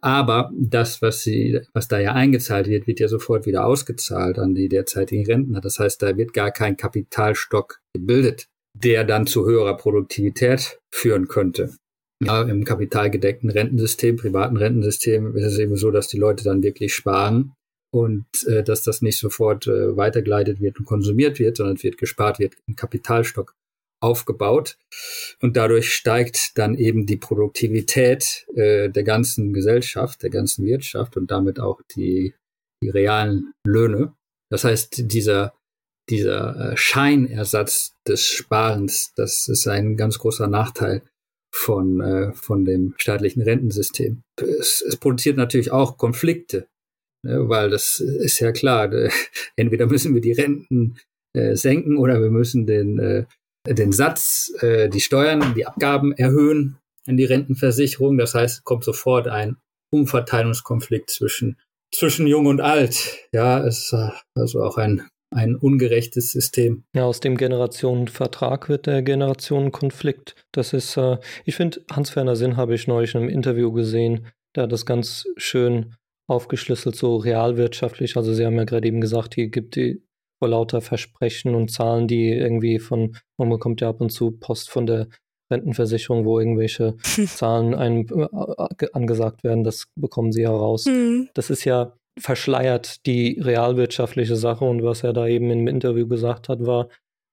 Aber das, was sie, was da ja eingezahlt wird, wird ja sofort wieder ausgezahlt an die derzeitigen Rentner. Das heißt, da wird gar kein Kapitalstock gebildet, der dann zu höherer Produktivität führen könnte. Ja, im kapitalgedeckten Rentensystem, privaten Rentensystem ist es eben so, dass die Leute dann wirklich sparen und äh, dass das nicht sofort äh, weitergeleitet wird und konsumiert wird, sondern es wird gespart, wird im Kapitalstock aufgebaut und dadurch steigt dann eben die Produktivität äh, der ganzen Gesellschaft, der ganzen Wirtschaft und damit auch die, die realen Löhne. Das heißt, dieser, dieser äh, Scheinersatz des Sparens, das ist ein ganz großer Nachteil von, äh, von dem staatlichen Rentensystem. Es, es produziert natürlich auch Konflikte, ne, weil das ist ja klar, entweder müssen wir die Renten äh, senken oder wir müssen den äh, den Satz, äh, die Steuern, die Abgaben erhöhen an die Rentenversicherung. Das heißt, kommt sofort ein Umverteilungskonflikt zwischen, zwischen Jung und Alt. Ja, es ist also auch ein, ein ungerechtes System. Ja, aus dem Generationenvertrag wird der Generationenkonflikt. Das ist, äh, ich finde, Hans-Werner Sinn habe ich neulich in einem Interview gesehen. Der das ganz schön aufgeschlüsselt, so realwirtschaftlich. Also Sie haben ja gerade eben gesagt, hier gibt die vor lauter Versprechen und Zahlen, die irgendwie von, man bekommt ja ab und zu Post von der Rentenversicherung, wo irgendwelche Zahlen einem äh, angesagt werden, das bekommen sie heraus. Mhm. Das ist ja verschleiert die realwirtschaftliche Sache und was er da eben im Interview gesagt hat, war,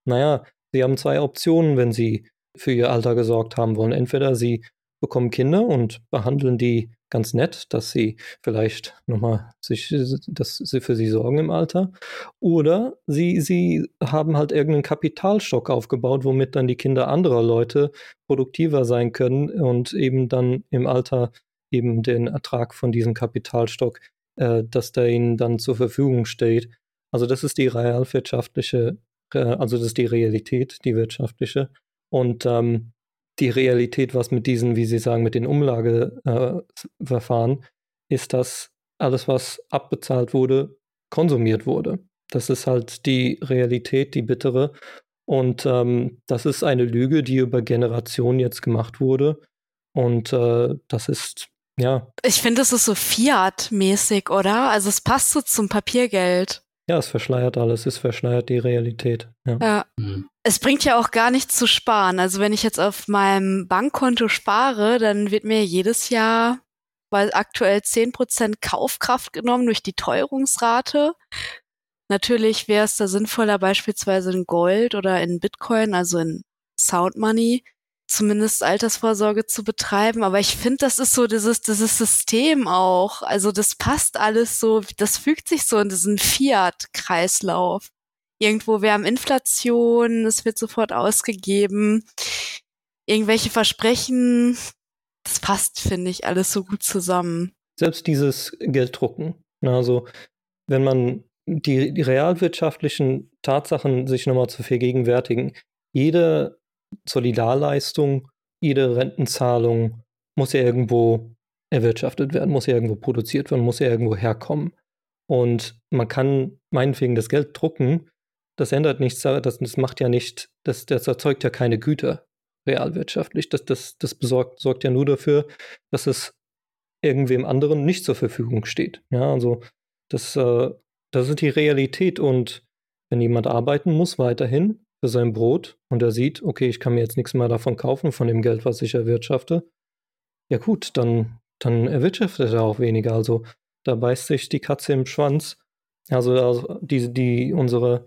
naja, sie haben zwei Optionen, wenn sie für ihr Alter gesorgt haben wollen. Entweder sie bekommen Kinder und behandeln die ganz nett, dass sie vielleicht nochmal sich, dass sie für sie sorgen im Alter. Oder sie, sie haben halt irgendeinen Kapitalstock aufgebaut, womit dann die Kinder anderer Leute produktiver sein können und eben dann im Alter eben den Ertrag von diesem Kapitalstock, äh, dass der ihnen dann zur Verfügung steht. Also das ist die realwirtschaftliche, äh, also das ist die Realität, die wirtschaftliche. Und ähm, die Realität, was mit diesen, wie Sie sagen, mit den Umlageverfahren, äh, ist, dass alles, was abbezahlt wurde, konsumiert wurde. Das ist halt die Realität, die bittere. Und ähm, das ist eine Lüge, die über Generationen jetzt gemacht wurde. Und äh, das ist, ja. Ich finde, es ist so Fiat-mäßig, oder? Also es passt so zum Papiergeld. Ja, es verschleiert alles, es verschleiert die Realität. Ja. ja. Mhm. Es bringt ja auch gar nichts zu sparen. Also wenn ich jetzt auf meinem Bankkonto spare, dann wird mir jedes Jahr weil aktuell 10% Kaufkraft genommen durch die Teuerungsrate. Natürlich wäre es da sinnvoller, beispielsweise in Gold oder in Bitcoin, also in Sound Money, zumindest Altersvorsorge zu betreiben. Aber ich finde, das ist so dieses, dieses System auch. Also das passt alles so, das fügt sich so in diesen Fiat-Kreislauf. Irgendwo, wir haben Inflation, es wird sofort ausgegeben. Irgendwelche Versprechen, das passt, finde ich, alles so gut zusammen. Selbst dieses Gelddrucken. Also, wenn man die, die realwirtschaftlichen Tatsachen sich nochmal zu vergegenwärtigen, jede Solidarleistung, jede Rentenzahlung muss ja irgendwo erwirtschaftet werden, muss ja irgendwo produziert werden, muss ja irgendwo herkommen. Und man kann meinetwegen das Geld drucken, das ändert nichts, das, das macht ja nicht, das, das erzeugt ja keine Güter realwirtschaftlich. Das, das, das besorgt, sorgt ja nur dafür, dass es irgendwem anderen nicht zur Verfügung steht. Ja, also das, äh, das ist die Realität und wenn jemand arbeiten muss weiterhin, für sein Brot und er sieht, okay, ich kann mir jetzt nichts mehr davon kaufen, von dem Geld, was ich erwirtschafte, ja gut, dann, dann erwirtschaftet er auch weniger. Also da beißt sich die Katze im Schwanz. Also, also die, die, unsere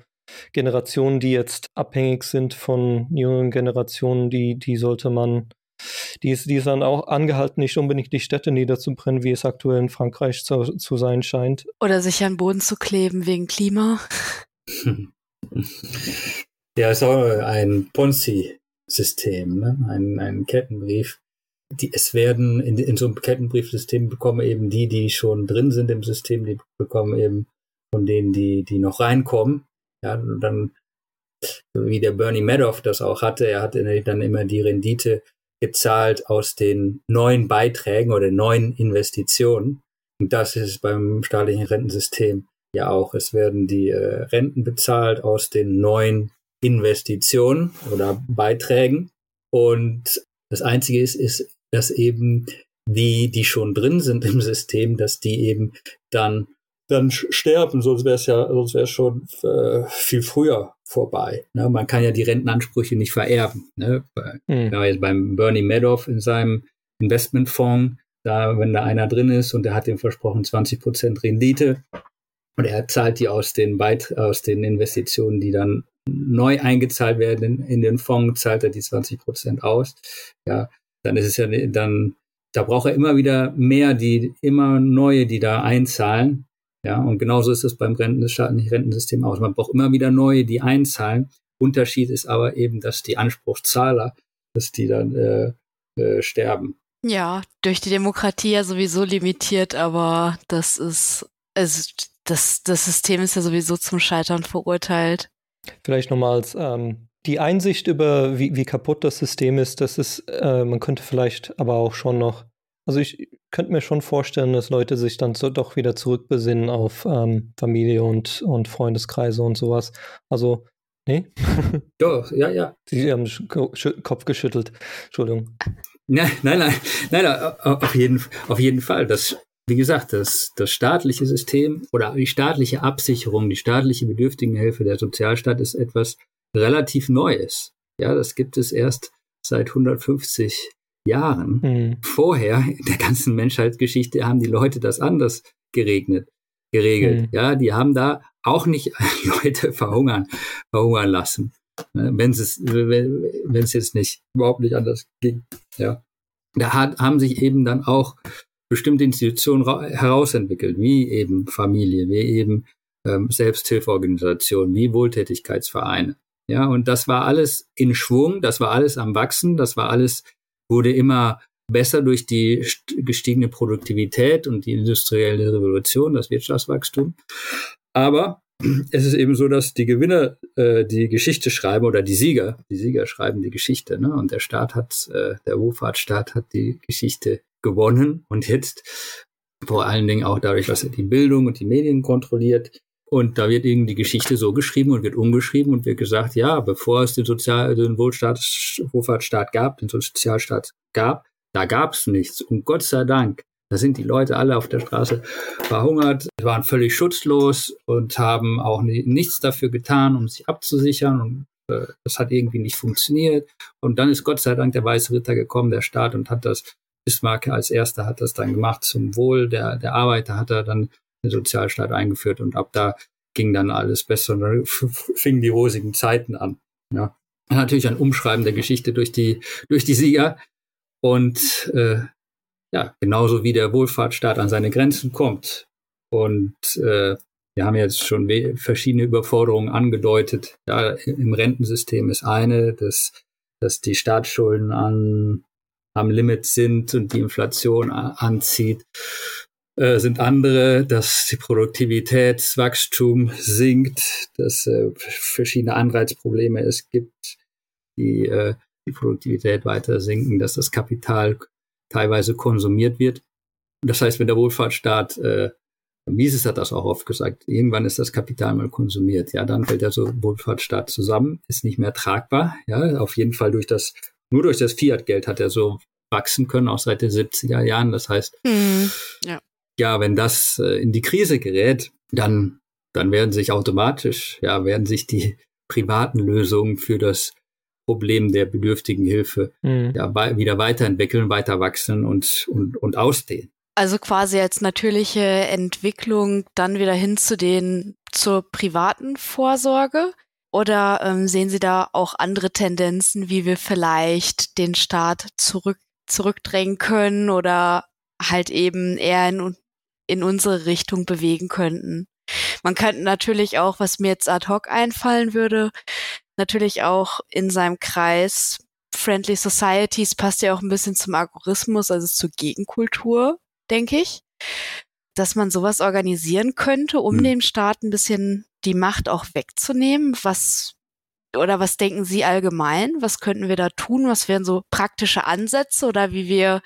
Generationen, die jetzt abhängig sind von jungen Generationen, die, die sollte man, die ist, die ist dann auch angehalten, nicht unbedingt die Städte niederzubrennen, wie es aktuell in Frankreich zu, zu sein scheint. Oder sich an Boden zu kleben wegen Klima. Ja, ist auch ein Ponzi-System, ne? ein, ein Kettenbrief. Die, es werden in, in so einem Kettenbriefsystem bekommen eben die, die schon drin sind im System, die bekommen eben von denen, die, die noch reinkommen. Ja, dann wie der Bernie Madoff das auch hatte. Er hatte dann immer die Rendite gezahlt aus den neuen Beiträgen oder neuen Investitionen. Und das ist beim staatlichen Rentensystem ja auch. Es werden die äh, Renten bezahlt aus den neuen Investitionen oder Beiträgen. Und das Einzige ist, ist, dass eben die, die schon drin sind im System, dass die eben dann dann sterben, sonst wäre es ja, sonst wäre es schon äh, viel früher vorbei. Ne? Man kann ja die Rentenansprüche nicht vererben. Ne? Bei, mhm. ja, jetzt beim Bernie Madoff in seinem Investmentfonds, da, wenn da einer drin ist und der hat ihm versprochen 20 Prozent Rendite und er zahlt die aus den Beit aus den Investitionen, die dann neu eingezahlt werden in, in den Fonds, zahlt er die 20 Prozent aus. Ja, dann ist es ja dann da braucht er immer wieder mehr, die immer neue, die da einzahlen. Ja, und genauso ist es beim staatlichen Rentensystem auch. Man braucht immer wieder neue, die einzahlen. Unterschied ist aber eben, dass die Anspruchszahler, dass die dann äh, äh, sterben. Ja, durch die Demokratie ja sowieso limitiert, aber das ist, also das, das System ist ja sowieso zum Scheitern verurteilt. Vielleicht nochmal als ähm, die Einsicht über, wie, wie kaputt das System ist, das ist, äh, man könnte vielleicht aber auch schon noch also ich könnte mir schon vorstellen, dass Leute sich dann so doch wieder zurückbesinnen auf ähm, Familie und, und Freundeskreise und sowas. Also, nee? Doch, ja, ja. Sie haben den Kopf geschüttelt. Entschuldigung. Nein, nein, nein, nein, auf jeden, auf jeden Fall. Das, wie gesagt, das, das staatliche System oder die staatliche Absicherung, die staatliche Bedürftigenhilfe der Sozialstaat ist etwas relativ Neues. Ja, das gibt es erst seit 150 Jahren. Mhm. Vorher, in der ganzen Menschheitsgeschichte, haben die Leute das anders geregnet, geregelt. Mhm. Ja, die haben da auch nicht Leute verhungern, verhungern lassen. Ne, wenn es, wenn es jetzt nicht, überhaupt nicht anders ging. Ja. Da hat, haben sich eben dann auch bestimmte Institutionen herausentwickelt, wie eben Familie, wie eben ähm, Selbsthilfeorganisationen, wie Wohltätigkeitsvereine. Ja, und das war alles in Schwung, das war alles am Wachsen, das war alles wurde immer besser durch die gestiegene Produktivität und die industrielle Revolution, das Wirtschaftswachstum. Aber es ist eben so, dass die Gewinner äh, die Geschichte schreiben oder die Sieger, die Sieger schreiben die Geschichte. Ne? Und der Staat hat, äh, der Wohlfahrtsstaat hat die Geschichte gewonnen und jetzt vor allen Dingen auch dadurch, dass er die Bildung und die Medien kontrolliert, und da wird eben die Geschichte so geschrieben und wird umgeschrieben und wird gesagt, ja, bevor es den Sozial-, den Wohlstaat, Wohlfahrtsstaat gab, den Sozialstaat gab, da gab es nichts. Und Gott sei Dank, da sind die Leute alle auf der Straße verhungert, waren völlig schutzlos und haben auch nichts dafür getan, um sich abzusichern. Und äh, das hat irgendwie nicht funktioniert. Und dann ist Gott sei Dank der Weiße Ritter gekommen, der Staat, und hat das, Bismarck als erster hat das dann gemacht zum Wohl der, der Arbeiter, hat er dann Sozialstaat eingeführt und ab da ging dann alles besser und dann fingen die rosigen Zeiten an. Ja. Natürlich ein Umschreiben der Geschichte durch die, durch die Sieger und äh, ja, genauso wie der Wohlfahrtsstaat an seine Grenzen kommt. Und äh, wir haben jetzt schon verschiedene Überforderungen angedeutet. Ja, Im Rentensystem ist eine, dass, dass die Staatsschulden an, am Limit sind und die Inflation anzieht. Äh, sind andere, dass die Produktivitätswachstum sinkt, dass äh, verschiedene Anreizprobleme es gibt, die äh, die Produktivität weiter sinken, dass das Kapital teilweise konsumiert wird. Das heißt, wenn der Wohlfahrtsstaat, äh, Mises hat das auch oft gesagt, irgendwann ist das Kapital mal konsumiert. Ja, dann fällt der so Wohlfahrtsstaat zusammen, ist nicht mehr tragbar. Ja, auf jeden Fall durch das, nur durch das Fiat-Geld hat er so wachsen können, auch seit den 70er Jahren. Das heißt, mhm, ja ja, wenn das äh, in die Krise gerät, dann, dann werden sich automatisch, ja, werden sich die privaten Lösungen für das Problem der bedürftigen Hilfe mhm. ja, wieder weiterentwickeln, weiter wachsen und, und, und ausdehnen. Also quasi als natürliche Entwicklung dann wieder hin zu den zur privaten Vorsorge? Oder ähm, sehen Sie da auch andere Tendenzen, wie wir vielleicht den Staat zurück, zurückdrängen können oder halt eben eher in in unsere Richtung bewegen könnten. Man könnte natürlich auch, was mir jetzt ad hoc einfallen würde, natürlich auch in seinem Kreis Friendly Societies passt ja auch ein bisschen zum Algoritmus, also zur Gegenkultur, denke ich, dass man sowas organisieren könnte, um hm. dem Staat ein bisschen die Macht auch wegzunehmen, was oder was denken Sie allgemein? Was könnten wir da tun? Was wären so praktische Ansätze oder wie wir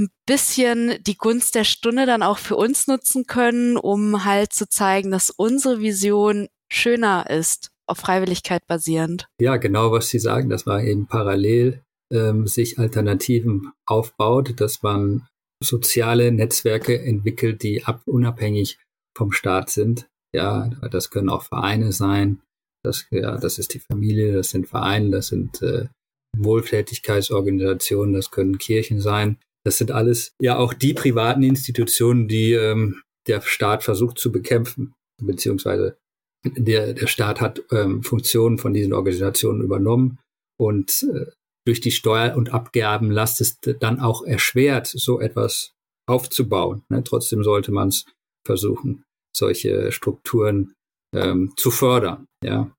ein bisschen die Gunst der Stunde dann auch für uns nutzen können, um halt zu zeigen, dass unsere Vision schöner ist, auf Freiwilligkeit basierend. Ja, genau, was Sie sagen, dass man eben parallel ähm, sich Alternativen aufbaut, dass man soziale Netzwerke entwickelt, die ab, unabhängig vom Staat sind. Ja, das können auch Vereine sein. Das, ja, das ist die Familie, das sind Vereine, das sind äh, Wohltätigkeitsorganisationen, das können Kirchen sein. Das sind alles ja auch die privaten Institutionen, die ähm, der Staat versucht zu bekämpfen, beziehungsweise der, der Staat hat ähm, Funktionen von diesen Organisationen übernommen und äh, durch die Steuer- und Abgabenlast ist dann auch erschwert, so etwas aufzubauen. Ne? Trotzdem sollte man es versuchen, solche Strukturen ähm, zu fördern. Ja,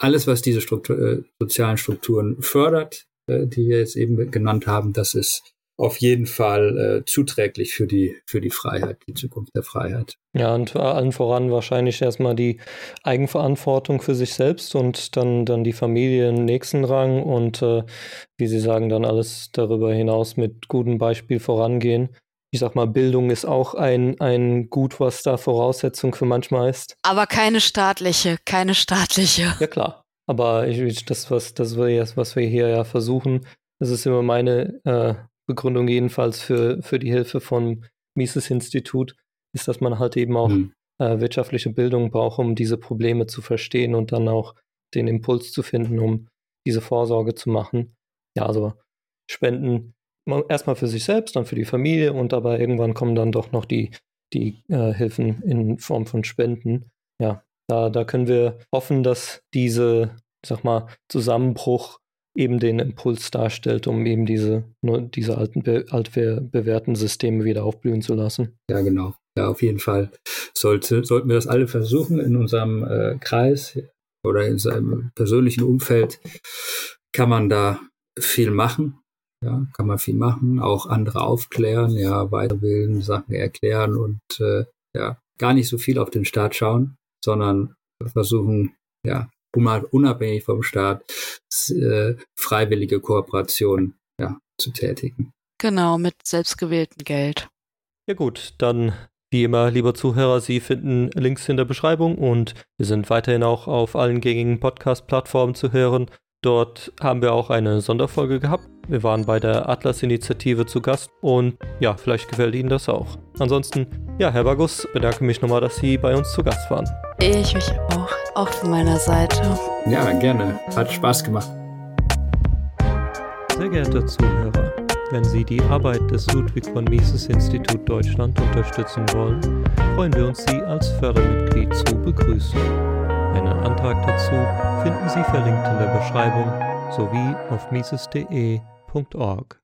alles, was diese Struktur, äh, sozialen Strukturen fördert, äh, die wir jetzt eben genannt haben, das ist auf jeden Fall äh, zuträglich für die, für die Freiheit, die Zukunft der Freiheit. Ja, und allen voran wahrscheinlich erstmal die Eigenverantwortung für sich selbst und dann, dann die Familie im nächsten Rang und äh, wie Sie sagen, dann alles darüber hinaus mit gutem Beispiel vorangehen. Ich sag mal, Bildung ist auch ein, ein Gut, was da Voraussetzung für manchmal ist. Aber keine staatliche, keine staatliche. Ja, klar. Aber ich, das, was, das, was wir hier ja versuchen, das ist immer meine äh, Begründung jedenfalls für, für die Hilfe vom Mises-Institut, ist, dass man halt eben auch mhm. äh, wirtschaftliche Bildung braucht, um diese Probleme zu verstehen und dann auch den Impuls zu finden, um diese Vorsorge zu machen. Ja, also Spenden erstmal für sich selbst, dann für die Familie und aber irgendwann kommen dann doch noch die, die äh, Hilfen in Form von Spenden. Ja, da, da können wir hoffen, dass diese, sag mal, Zusammenbruch eben den Impuls darstellt, um eben diese, diese alten, altbewährten Systeme wieder aufblühen zu lassen. Ja, genau. Ja, auf jeden Fall sollte, sollten wir das alle versuchen in unserem äh, Kreis oder in seinem persönlichen Umfeld kann man da viel machen. Ja, kann man viel machen, auch andere aufklären, ja, weiterbilden, Sachen erklären und äh, ja, gar nicht so viel auf den Staat schauen, sondern versuchen, ja, unabhängig vom Staat äh, freiwillige Kooperationen ja, zu tätigen. Genau, mit selbstgewähltem Geld. Ja gut, dann wie immer, lieber Zuhörer, Sie finden Links in der Beschreibung und wir sind weiterhin auch auf allen gängigen Podcast-Plattformen zu hören. Dort haben wir auch eine Sonderfolge gehabt. Wir waren bei der Atlas-Initiative zu Gast und ja, vielleicht gefällt Ihnen das auch. Ansonsten, ja, Herr Bagus, bedanke mich nochmal, dass Sie bei uns zu Gast waren. Ich mich auch, auch von meiner Seite. Ja, gerne. Hat Spaß gemacht. Sehr geehrte Zuhörer, wenn Sie die Arbeit des Ludwig von Mises Institut Deutschland unterstützen wollen, freuen wir uns, Sie als Fördermitglied zu begrüßen. Einen Antrag dazu finden Sie verlinkt in der Beschreibung sowie auf mises.de.org.